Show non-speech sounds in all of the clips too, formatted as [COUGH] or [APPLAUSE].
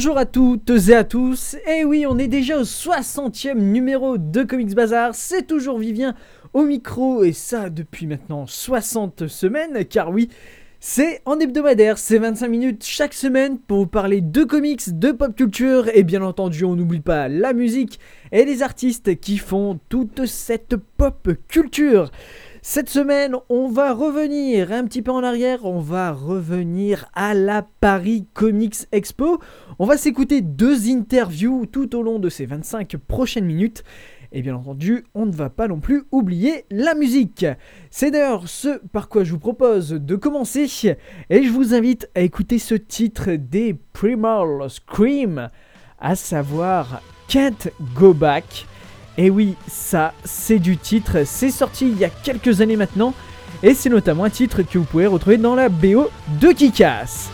Bonjour à toutes et à tous, et oui on est déjà au 60e numéro de Comics Bazar, c'est toujours Vivien au micro et ça depuis maintenant 60 semaines car oui c'est en hebdomadaire, c'est 25 minutes chaque semaine pour vous parler de comics, de pop culture et bien entendu on n'oublie pas la musique et les artistes qui font toute cette pop culture. Cette semaine, on va revenir un petit peu en arrière, on va revenir à la Paris Comics Expo. On va s'écouter deux interviews tout au long de ces 25 prochaines minutes. Et bien entendu, on ne va pas non plus oublier la musique. C'est d'ailleurs ce par quoi je vous propose de commencer. Et je vous invite à écouter ce titre des Primal Scream, à savoir Can't Go Back. Et oui, ça, c'est du titre. C'est sorti il y a quelques années maintenant. Et c'est notamment un titre que vous pouvez retrouver dans la BO de Kikas.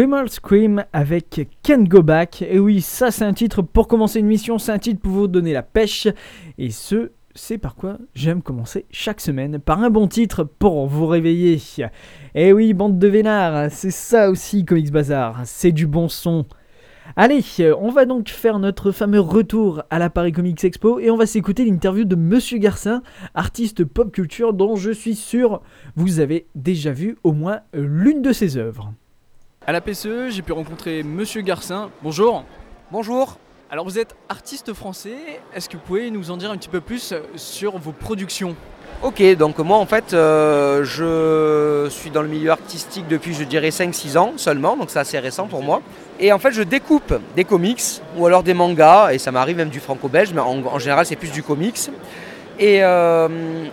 Primal Scream avec Can't Go Back. Et oui, ça c'est un titre pour commencer une mission, c'est un titre pour vous donner la pêche. Et ce, c'est par quoi j'aime commencer chaque semaine, par un bon titre pour vous réveiller. Et oui, bande de vénards, c'est ça aussi Comics Bazar, c'est du bon son. Allez, on va donc faire notre fameux retour à la Paris Comics Expo et on va s'écouter l'interview de Monsieur Garcin, artiste pop culture dont je suis sûr vous avez déjà vu au moins l'une de ses œuvres. À la PCE, j'ai pu rencontrer Monsieur Garcin. Bonjour. Bonjour. Alors vous êtes artiste français, est-ce que vous pouvez nous en dire un petit peu plus sur vos productions? Ok, donc moi en fait euh, je suis dans le milieu artistique depuis je dirais 5-6 ans seulement, donc c'est assez récent pour moi. Et en fait je découpe des comics ou alors des mangas, et ça m'arrive même du franco-belge, mais en, en général c'est plus du comics. Et euh,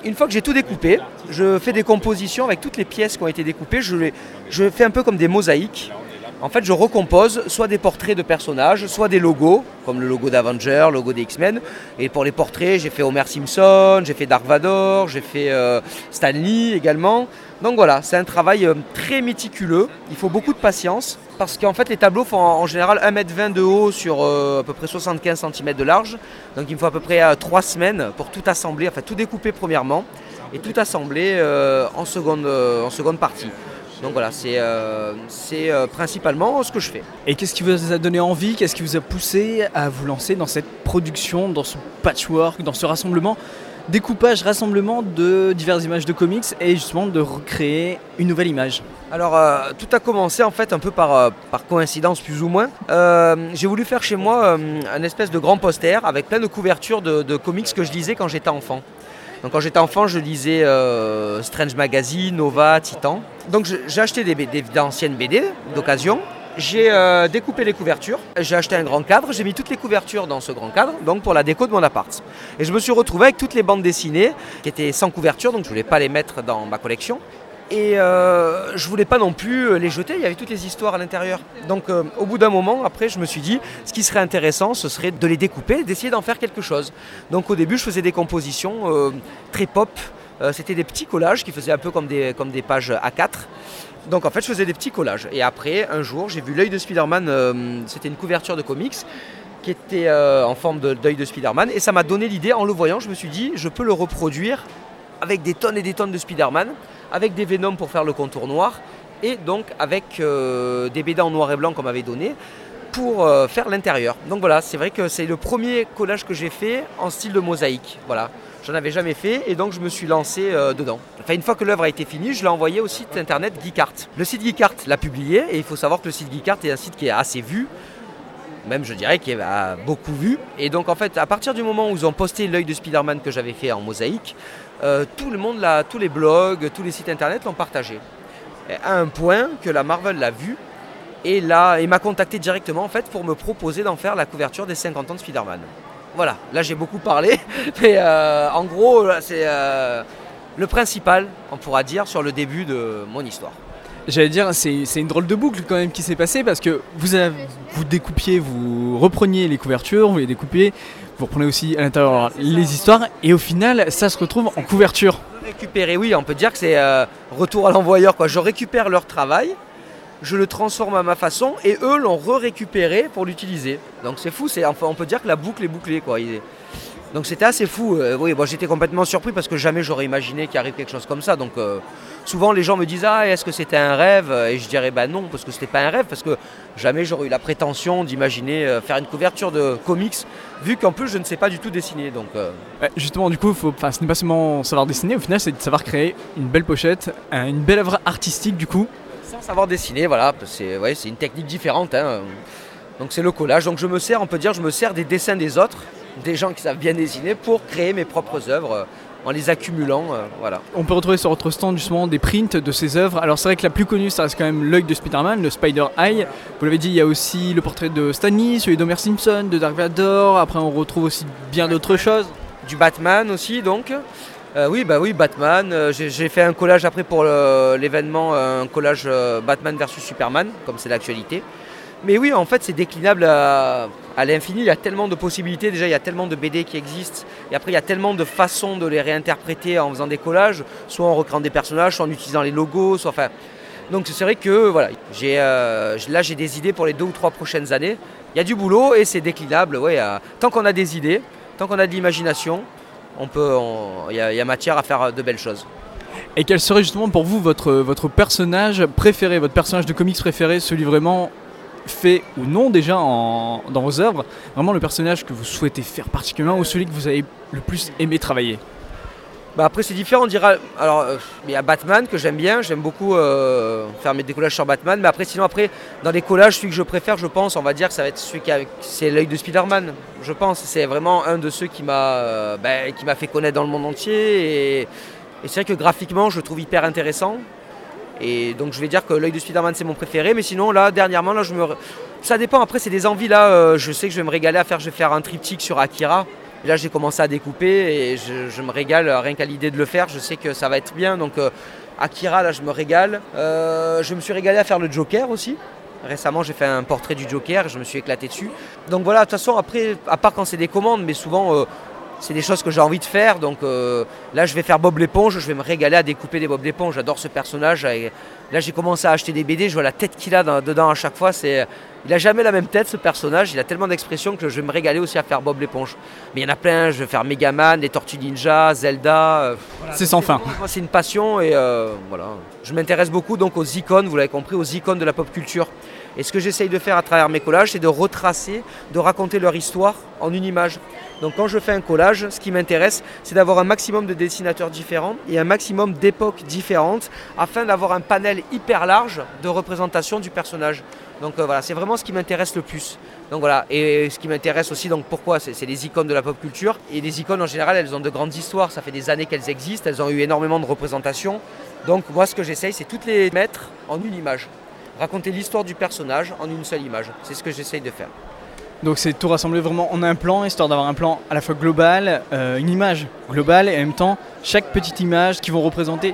une fois que j'ai tout découpé, je fais des compositions avec toutes les pièces qui ont été découpées. Je, fais un peu comme des mosaïques. En fait, je recompose soit des portraits de personnages, soit des logos, comme le logo d'Avenger, le logo des X-Men. Et pour les portraits, j'ai fait Homer Simpson, j'ai fait Dark Vador, j'ai fait euh, Stan Lee également. Donc voilà, c'est un travail euh, très méticuleux. Il faut beaucoup de patience parce qu'en fait, les tableaux font en général 1m20 de haut sur euh, à peu près 75 cm de large. Donc il me faut à peu près 3 semaines pour tout assembler, enfin tout découper premièrement et tout assembler en, seconde, partie. Donc voilà, c'est euh, euh, principalement ce que je fais. Et qu'est-ce qui vous a donné envie, qu'est-ce qui vous a poussé à vous lancer dans cette production, dans ce patchwork, dans ce rassemblement? Découpage, rassemblement de diverses images de comics et justement de recréer une nouvelle image Alors euh, tout a commencé en fait un peu par, par coïncidence plus ou moins. J'ai voulu faire chez moi un espèce de grand poster avec plein de couvertures de, comics que je lisais quand j'étais enfant. Donc quand j'étais enfant, je lisais euh, Strange Magazine, Nova, Titan. Donc j'ai acheté des, d'anciennes BD d'occasion. J'ai euh, découpé les couvertures, j'ai acheté un grand cadre, j'ai mis toutes les couvertures dans ce grand cadre, donc pour la déco de mon appart. Et je me suis retrouvé avec toutes les bandes dessinées qui étaient sans couverture, donc je ne voulais pas les mettre dans ma collection. Et euh, je voulais pas non plus euh, les jeter, il y avait toutes les histoires à l'intérieur. Donc euh, au bout d'un moment, après, je me suis dit, ce qui serait intéressant, ce serait de les découper, d'essayer d'en faire quelque chose. Donc au début, je faisais des compositions très pop. C'était des petits collages qui faisaient un peu comme des, comme des pages A4. Donc en fait, je faisais des petits collages. Et après, un jour, j'ai vu l'œil de Spider-Man, c'était une couverture de comics qui était en forme d'œil de, de Spider-Man. Et ça m'a donné l'idée, en le voyant, je me suis dit, je peux le reproduire avec des tonnes et des tonnes de Spider-Man avec des Venom pour faire le contour noir, et donc avec euh, des BD en noir et blanc qu'on m'avait donné pour euh, faire l'intérieur. Donc voilà, c'est vrai que c'est le premier collage que j'ai fait en style de mosaïque. Voilà. J'en avais jamais fait et donc je me suis lancé euh, dedans. Enfin, une fois que l'œuvre a été finie, je l'ai envoyé au site internet Geekart. Le site Geekart l'a publié et il faut savoir que le site Geekart est un site qui est assez vu, même je dirais qu'il a beaucoup vu. Et donc en fait, à partir du moment où ils ont posté l'œil de Spider-Man que j'avais fait en mosaïque, euh, tout le monde, tous les blogs, tous les sites internet l'ont partagé. à un point que la Marvel l'a vu et, là, m'a contacté directement en fait pour me proposer d'en faire la couverture des 50 ans de Spider-Man. Voilà, là j'ai beaucoup parlé, [LAUGHS] mais euh, en gros c'est euh, le principal, on pourra dire, sur le début de mon histoire. J'allais dire, c'est, une drôle de boucle quand même qui s'est passée parce que vous, vous découpiez, vous repreniez les couvertures, vous les découpiez, vous reprenez aussi à l'intérieur les histoires et au final ça se retrouve en couverture. Récupérer, oui, on peut dire que c'est euh, retour à l'envoyeur. Quoi. Je récupère leur travail, je le transforme à ma façon et eux l'ont re-récupéré pour l'utiliser. Donc c'est fou, c'est, enfin, on peut dire que la boucle est bouclée. Quoi. Donc c'était assez fou. Euh, oui, j'étais complètement surpris parce que jamais j'aurais imaginé qu'il arrive quelque chose comme ça. Donc euh, souvent les gens me disent ah est-ce que c'était un rêve? Et je dirais bah non parce que c'était pas un rêve parce que jamais j'aurais eu la prétention d'imaginer euh, faire une couverture de comics vu qu'en plus je ne sais pas du tout dessiner. Donc justement du coup ce n'est pas seulement savoir dessiner, au final c'est de savoir créer une belle pochette, une belle œuvre artistique du coup. Sans savoir dessiner, voilà, c'est ouais, une technique différente. Hein. Donc c'est le collage. Donc je me sers, on peut dire, je me sers des dessins des autres des gens qui savent bien dessiner pour créer mes propres œuvres euh, en les accumulant. Euh, voilà. On peut retrouver sur votre stand justement des prints de ces œuvres. Alors c'est vrai que la plus connue, ça reste quand même l'œil de Spider-Man, le Spider Eye. Vous l'avez dit, il y a aussi le portrait de Stanley, celui d'Homer Simpson, de Dark Vador. Après, on retrouve aussi bien d'autres choses. Du Batman aussi, donc. Euh, oui, bah oui, Batman. J'ai fait un collage après pour l'événement, un collage Batman versus Superman, comme c'est l'actualité. Mais oui, en fait, c'est déclinable à, l'infini. Il y a tellement de possibilités. Déjà, il y a tellement de BD qui existent. Et après, il y a tellement de façons de les réinterpréter en faisant des collages, soit en recréant des personnages, soit en utilisant les logos. Soit, enfin, Donc c'est vrai que voilà, j'ai, euh, là j'ai des idées pour les deux ou trois prochaines années. Il y a du boulot et c'est déclinable. Ouais, euh, tant qu'on a des idées, tant qu'on a de l'imagination, on peut, il y, a- matière à faire de belles choses. Et quel serait justement pour vous votre, personnage préféré, votre personnage de comics préféré, celui vraiment fait ou non déjà dans vos œuvres, vraiment le personnage que vous souhaitez faire particulièrement ou celui que vous avez le plus aimé travailler? Bah après c'est différent, on dira. Alors euh, il y a Batman que j'aime bien, j'aime beaucoup euh, faire mes décollages sur Batman, mais après sinon après dans les collages celui que je préfère je pense on va dire que ça va être celui qui a c'est l'œil de Spider-Man, je pense. C'est vraiment un de ceux qui m'a euh, bah, qui m'a fait connaître dans le monde entier et, c'est vrai que graphiquement je le trouve hyper intéressant. Et donc je vais dire que l'œil de Spider-Man c'est mon préféré, mais sinon là dernièrement là je me. Ça dépend, après c'est des envies là, je sais que je vais me régaler à faire, je vais faire un triptyque sur Akira. Là j'ai commencé à découper et je, me régale rien qu'à l'idée de le faire, je sais que ça va être bien. Donc euh, Akira là je me régale. Euh, je me suis régalé à faire le Joker aussi. Récemment j'ai fait un portrait du Joker, je me suis éclaté dessus. Donc voilà, de toute façon après, à part quand c'est des commandes, mais souvent euh, c'est des choses que j'ai envie de faire. Donc euh, là, je vais faire Bob l'éponge. Je vais me régaler à découper des Bob l'éponge. J'adore ce personnage. Et là, j'ai commencé à acheter des BD. Je vois la tête qu'il a dans- dedans à chaque fois. C'est, il a jamais la même tête, ce personnage. Il a tellement d'expression que je vais me régaler aussi à faire Bob l'éponge. Mais il y en a plein. Je vais faire Megaman, les Tortues Ninja, Zelda. euh, voilà. C'est sans fin. Moi, c'est une passion et euh, voilà. Je m'intéresse beaucoup donc aux icônes. Vous l'avez compris, aux icônes de la pop culture. Et ce que j'essaye de faire à travers mes collages, c'est de retracer, de raconter leur histoire en une image. Donc quand je fais un collage, ce qui m'intéresse, c'est d'avoir un maximum de dessinateurs différents et un maximum d'époques différentes afin d'avoir un panel hyper large de représentation du personnage. Donc euh, voilà, c'est vraiment ce qui m'intéresse le plus. Donc voilà, et ce qui m'intéresse aussi, donc pourquoi C'est les icônes de la pop culture. Et les icônes en général, elles ont de grandes histoires. Ça fait des années qu'elles existent, elles ont eu énormément de représentations. Donc moi, ce que j'essaye, c'est toutes les mettre en une image. Raconter l'histoire du personnage en une seule image. C'est ce que j'essaye de faire. Donc c'est tout rassembler vraiment en un plan, histoire d'avoir un plan à la fois global, euh, une image globale et en même temps chaque petite image qui vont représenter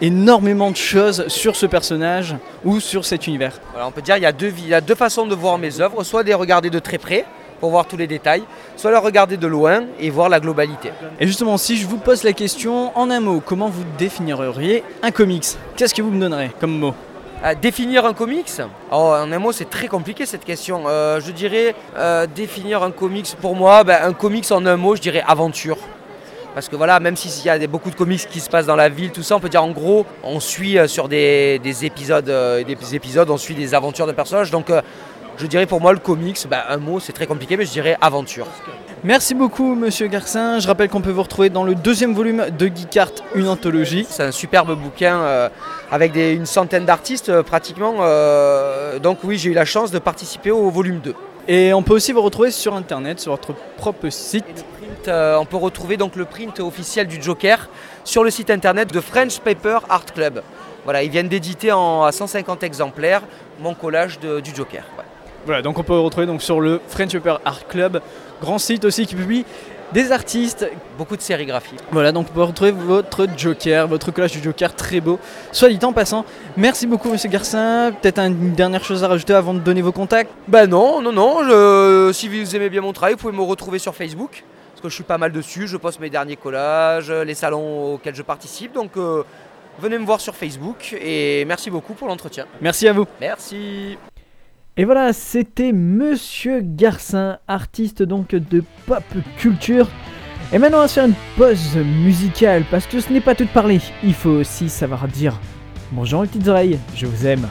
énormément de choses sur ce personnage ou sur cet univers. Voilà, on peut dire qu'il y, a deux, il y a deux façons de voir mes œuvres, soit de les regarder de très près pour voir tous les détails, soit les regarder de loin et voir la globalité. Et justement, si je vous pose la question en un mot, comment vous définiriez un comics? Qu'est-ce que vous me donnerez comme mot? Définir un comics oh, En un mot, c'est très compliqué cette question. Euh, je dirais euh, définir un comics, pour moi, ben, un comics en un mot, je dirais aventure. Parce que voilà, même s'il y a beaucoup de comics qui se passent dans la ville, tout ça, on peut dire en gros, on suit euh, sur des, des épisodes, des épisodes, on suit des aventures de personnages. Donc je dirais pour moi le comics, ben, un mot c'est très compliqué, mais je dirais aventure. Merci beaucoup, monsieur Garcin. Je rappelle qu'on peut vous retrouver dans le deuxième volume de Geekart, une anthologie. C'est un superbe bouquin euh, avec des- une centaine d'artistes euh, pratiquement. euh, donc oui, j'ai eu la chance de participer au volume 2. Et on peut aussi vous retrouver sur internet, sur votre propre site. Print, on peut retrouver donc le print officiel du Joker sur le site internet de French Paper Art Club. Voilà, ils viennent d'éditer en, à 150 exemplaires mon collage de- du Joker. ouais. Voilà, donc on peut vous retrouver donc sur le French Paper Art Club, grand site aussi qui publie des artistes. Beaucoup de sérigraphie. Voilà, donc on peut retrouver votre Joker, votre collage du Joker très beau. Soit dit en passant, merci beaucoup monsieur Garcin. Peut-être une dernière chose à rajouter avant de donner vos contacts? Ben non, non, non. je- si vous aimez bien mon travail, vous pouvez me retrouver sur Facebook. Parce que je suis pas mal dessus. Je poste mes derniers collages, les salons auxquels je participe. Donc euh, venez me voir sur Facebook. Et merci beaucoup pour l'entretien. Merci à vous. Merci. Et voilà, c'était Monsieur Garcin, artiste donc de pop culture. Et maintenant, on va se faire une pause musicale parce que ce n'est pas tout de parler. Il faut aussi savoir dire bonjour les petites oreilles, je vous aime.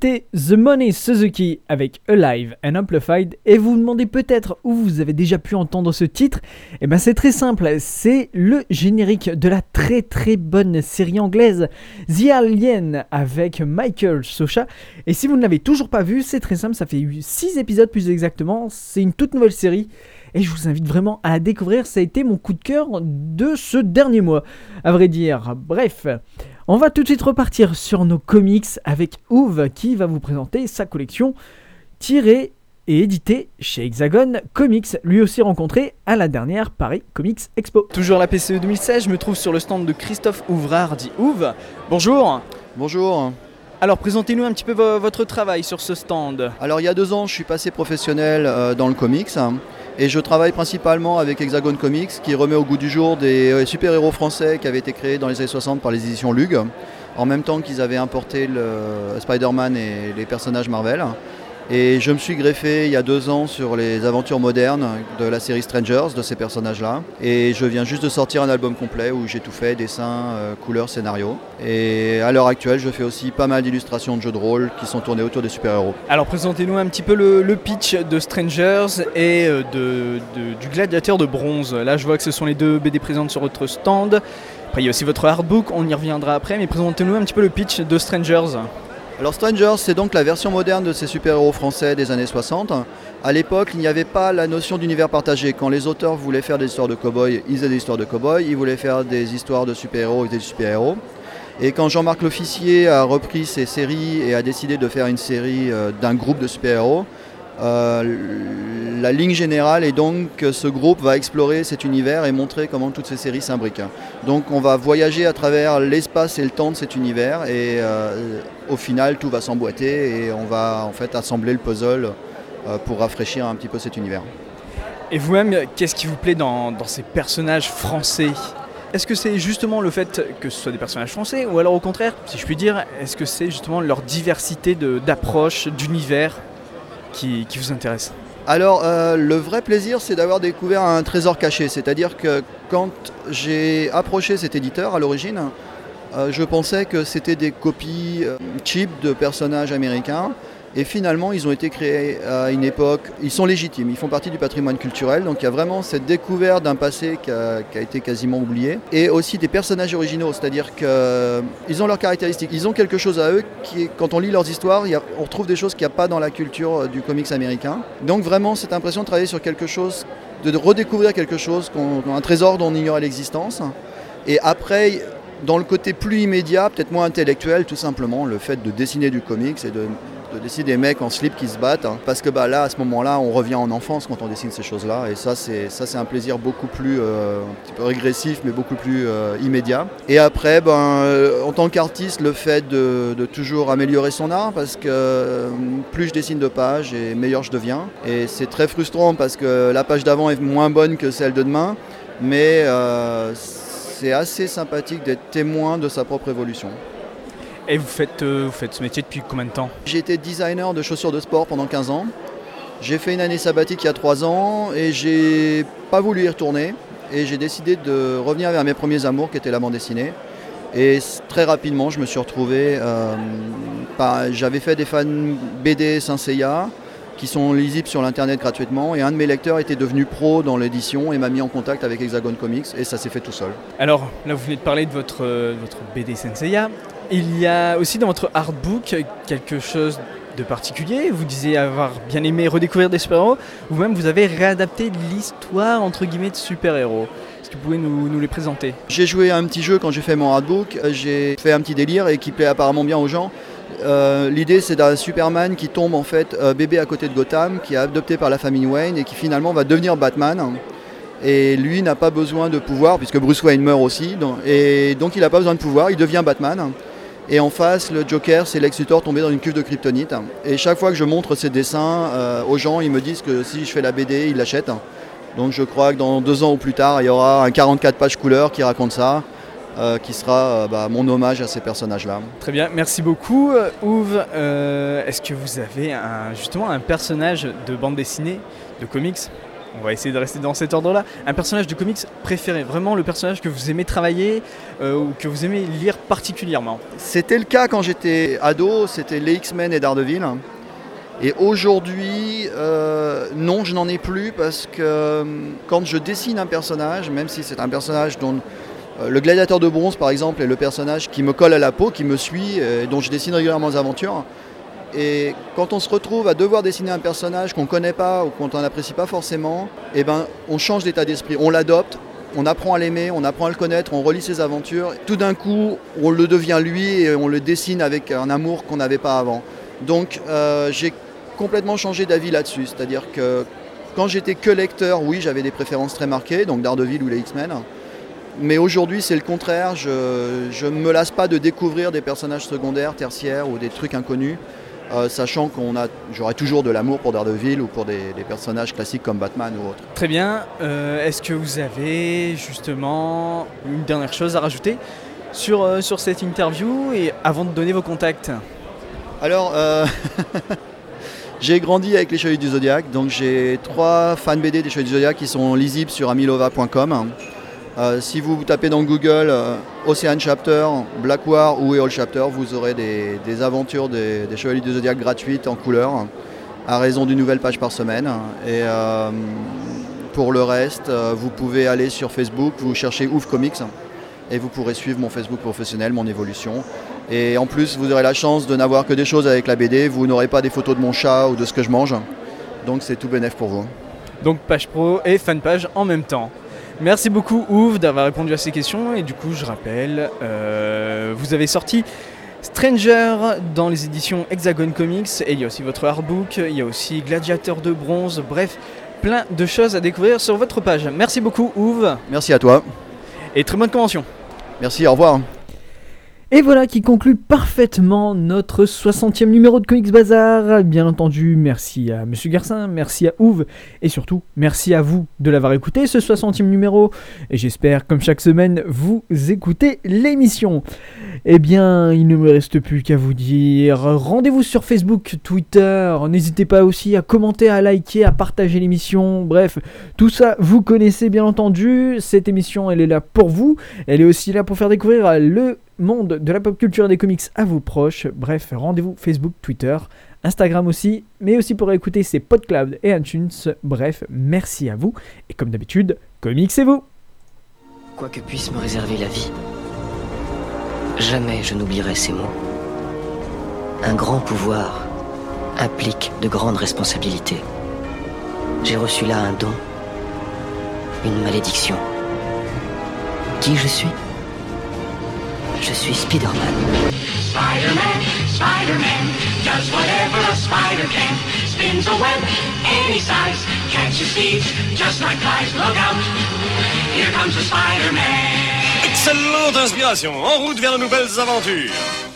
C'était The Money Suzuki avec Alive and Amplified. Et vous vous demandez peut-être où vous avez déjà pu entendre ce titre. Eh ben c'est très simple, c'est le générique de la très très bonne série anglaise The Alien avec Michael Socha. Et si vous ne l'avez toujours pas vu, c'est très simple, ça fait 6 épisodes plus exactement, c'est une toute nouvelle série. Et je vous invite vraiment à la découvrir, ça a été mon coup de cœur de ce dernier mois, à vrai dire. Bref, on va tout de suite repartir sur nos comics avec Ouve qui va vous présenter sa collection tirée et éditée chez Hexagon Comics, lui aussi rencontré à la dernière Paris Comics Expo. Toujours la PCE 2016, je me trouve sur le stand de Christophe Ouvrard, dit Ouve. Bonjour Bonjour. Alors présentez-nous un petit peu vo- votre travail sur ce stand. Alors il y a deux ans, je suis passé professionnel euh, dans le comics et je travaille principalement avec Hexagon Comics qui remet au goût du jour des euh, super-héros français qui avaient été créés dans les années 60 par les éditions Lug, en même temps qu'ils avaient importé le Spider-Man et les personnages Marvel. Et je me suis greffé il y a deux ans sur les aventures modernes de la série Strangers, de ces personnages-là. Et je viens juste de sortir un album complet où j'ai tout fait, dessin, euh, couleur, scénario. Et à l'heure actuelle, je fais aussi pas mal d'illustrations de jeux de rôle qui sont tournés autour des super-héros. Alors présentez-nous un petit peu le, pitch de Strangers et euh, de- du Gladiateur de bronze. Là je vois que ce sont les deux BD présentes sur votre stand. Après il y a aussi votre artbook, on y reviendra après, mais présentez-nous un petit peu le pitch de Strangers. Alors Strangers, c'est donc la version moderne de ces super-héros français des années 60. À l'époque, il n'y avait pas la notion d'univers partagé. Quand les auteurs voulaient faire des histoires de cow-boys, ils faisaient des histoires de cow-boys. Ils voulaient faire des histoires de super-héros, ils faisaient des super-héros. Et quand Jean-Marc L'Officier a repris ces séries et a décidé de faire une série euh, d'un groupe de super-héros, euh, la ligne générale est donc que ce groupe va explorer cet univers et montrer comment toutes ces séries s'imbriquent. Donc on va voyager à travers l'espace et le temps de cet univers et euh, au final tout va s'emboîter et on va en fait assembler le puzzle euh, pour rafraîchir un petit peu cet univers. Et vous-même, qu'est-ce qui vous plaît dans, ces personnages français? Est-ce que c'est justement le fait que ce soit des personnages français ou alors au contraire, si je puis dire, est-ce que c'est justement leur diversité d'approche, d'univers? Qui, vous intéresse Alors, euh, le vrai plaisir, c'est d'avoir découvert un trésor caché. C'est-à-dire que quand j'ai approché cet éditeur à l'origine, euh, je pensais que c'était des copies euh, cheap de personnages américains. Et finalement, ils ont été créés à une époque, ils sont légitimes, ils font partie du patrimoine culturel. Donc il y a vraiment cette découverte d'un passé qui a, été quasiment oublié. Et aussi des personnages originaux, c'est-à-dire qu'ils ont leurs caractéristiques. Ils ont quelque chose à eux quand on lit leurs histoires, on retrouve des choses qu'il n'y a pas dans la culture euh, du comics américain. Donc vraiment, cette impression de travailler sur quelque chose, de redécouvrir quelque chose, un trésor dont on ignorait l'existence. Et après, dans le côté plus immédiat, peut-être moins intellectuel, tout simplement, le fait de dessiner du comics et de, de dessiner des mecs en slip qui se battent. hein. parce que bah, là, à ce moment-là, on revient en enfance quand on dessine ces choses-là. Et ça, c'est ça, c'est un plaisir beaucoup plus euh, régressif, mais beaucoup plus euh, immédiat. Et après, ben, euh, en tant qu'artiste, le fait de, de toujours améliorer son art, parce que plus je dessine de pages, et meilleur je deviens. Et c'est très frustrant parce que la page d'avant est moins bonne que celle de demain. Mais c'est assez sympathique d'être témoin de sa propre évolution. Et vous faites, euh, vous faites ce métier depuis combien de temps J'ai été designer de chaussures de sport pendant 15 ans. J'ai fait une année sabbatique il y a 3 ans et j'ai pas voulu y retourner. Et j'ai décidé de revenir vers mes premiers amours qui étaient la bande dessinée. Et très rapidement, je me suis retrouvé. euh, par- J'avais fait des fans BD Saint Seiya qui sont lisibles sur l'internet gratuitement. Et un de mes lecteurs était devenu pro dans l'édition et m'a mis en contact avec Hexagon Comics. Et ça s'est fait tout seul. Alors là, vous venez de parler de votre, euh, de votre BD Senseiya. Il y a aussi dans votre artbook quelque chose de particulier. Vous disiez avoir bien aimé redécouvrir des super-héros. Vous-même, vous avez réadapté l'histoire entre guillemets de super-héros. Est-ce que vous pouvez nous, les présenter? J'ai joué à un petit jeu quand j'ai fait mon artbook, j'ai fait un petit délire et qui plaît apparemment bien aux gens. Euh, L'idée c'est d'un Superman qui tombe en fait euh, bébé à côté de Gotham, qui est adopté par la famille Wayne et qui finalement va devenir Batman. Et lui n'a pas besoin de pouvoir puisque Bruce Wayne meurt aussi. et donc il n'a pas besoin de pouvoir, il devient Batman. Et en face, le Joker, c'est Lex Luthor tombé dans une cuve de kryptonite. Et chaque fois que je montre ces dessins euh, aux gens, ils me disent que si je fais la BD, ils l'achètent. Donc je crois que dans deux ans ou plus tard, il y aura un 44 pages couleur qui raconte ça, euh, qui sera euh, bah, mon hommage à ces personnages-là. Très bien, merci beaucoup. Ouve, euh, est-ce que vous avez justement un personnage de bande dessinée, de comics? On va essayer de rester dans cet ordre-là. Un personnage de comics préféré, vraiment le personnage que vous aimez travailler euh, ou que vous aimez lire particulièrement. C'était le cas quand j'étais ado, c'était les X-Men et Daredevil. Et aujourd'hui, euh, non, je n'en ai plus parce que euh, quand je dessine un personnage, même si c'est un personnage dont le gladiateur de bronze par exemple est le personnage qui me colle à la peau, qui me suit, et dont je dessine régulièrement des aventures. Et quand on se retrouve à devoir dessiner un personnage qu'on ne connaît pas ou qu'on n'apprécie pas forcément, eh ben, on change d'état d'esprit, on l'adopte, on apprend à l'aimer, on apprend à le connaître, on relit ses aventures. Tout d'un coup, on le devient lui et on le dessine avec un amour qu'on n'avait pas avant. Donc euh, j'ai complètement changé d'avis là-dessus. C'est-à-dire que quand j'étais que lecteur, oui, j'avais des préférences très marquées, donc Daredevil ou les X-Men. Mais aujourd'hui, c'est le contraire. Je ne me lasse pas de découvrir des personnages secondaires, tertiaires ou des trucs inconnus. Euh, sachant qu'on a, j'aurai toujours de l'amour pour Daredevil ou pour des, des personnages classiques comme Batman ou autres. Très bien. Euh, Est-ce que vous avez justement une dernière chose à rajouter sur, euh, sur cette interview et avant de donner vos contacts Alors, [LAUGHS] j'ai grandi avec les Chevaliers du Zodiac, donc j'ai trois fans BD des Chevaliers du Zodiac qui sont lisibles sur amilova.com. Euh, si vous tapez dans Google euh, Ocean Chapter, Black War ou Eol Chapter, vous aurez des, aventures des, des Chevaliers du Zodiac gratuites en couleur, à raison d'une nouvelle page par semaine. Et euh, pour le reste, vous pouvez aller sur Facebook, vous cherchez Ouf Comics, et vous pourrez suivre mon Facebook professionnel, mon évolution. Et en plus, vous aurez la chance de n'avoir que des choses avec la BD. Vous n'aurez pas des photos de mon chat ou de ce que je mange. Donc c'est tout bénef pour vous. Donc page pro et fan page en même temps. Merci beaucoup Ouf d'avoir répondu à ces questions et du coup je rappelle, euh, vous avez sorti Stranger dans les éditions Hexagon Comics et il y a aussi votre artbook, il y a aussi Gladiateur de bronze, bref, plein de choses à découvrir sur votre page. Merci beaucoup Ouf Merci à toi. et très bonne convention. Merci, au revoir. Et voilà qui conclut parfaitement notre 60e numéro de Comics Bazar. Bien entendu, merci à Monsieur Garcin, merci à Ouve et surtout merci à vous de l'avoir écouté ce 60e numéro. Et j'espère, comme chaque semaine, vous écoutez l'émission. Eh bien, il ne me reste plus qu'à vous dire rendez-vous sur Facebook, Twitter. N'hésitez pas aussi à commenter, à liker, à partager l'émission. Bref, tout ça, vous connaissez bien entendu. Cette émission, elle est là pour vous. Elle est aussi là pour faire découvrir le monde de la pop culture et des comics à vos proches. Bref, rendez-vous Facebook, Twitter, Instagram aussi, mais aussi pour écouter ces PodCloud et iTunes. Bref, merci à vous. Et comme d'habitude, comics c'est vous Quoi que puisse me réserver la vie, jamais je n'oublierai ces mots. Un grand pouvoir implique de grandes responsabilités. J'ai reçu là un don, une malédiction. Qui je suis? Je suis Spider-Man. Spider-Man, Spider-Man, does whatever a spider can. Spins a web any size, catches thieves just like flies. Look out, here comes the Spider-Man. Excellente inspiration, en route vers de nouvelles aventures.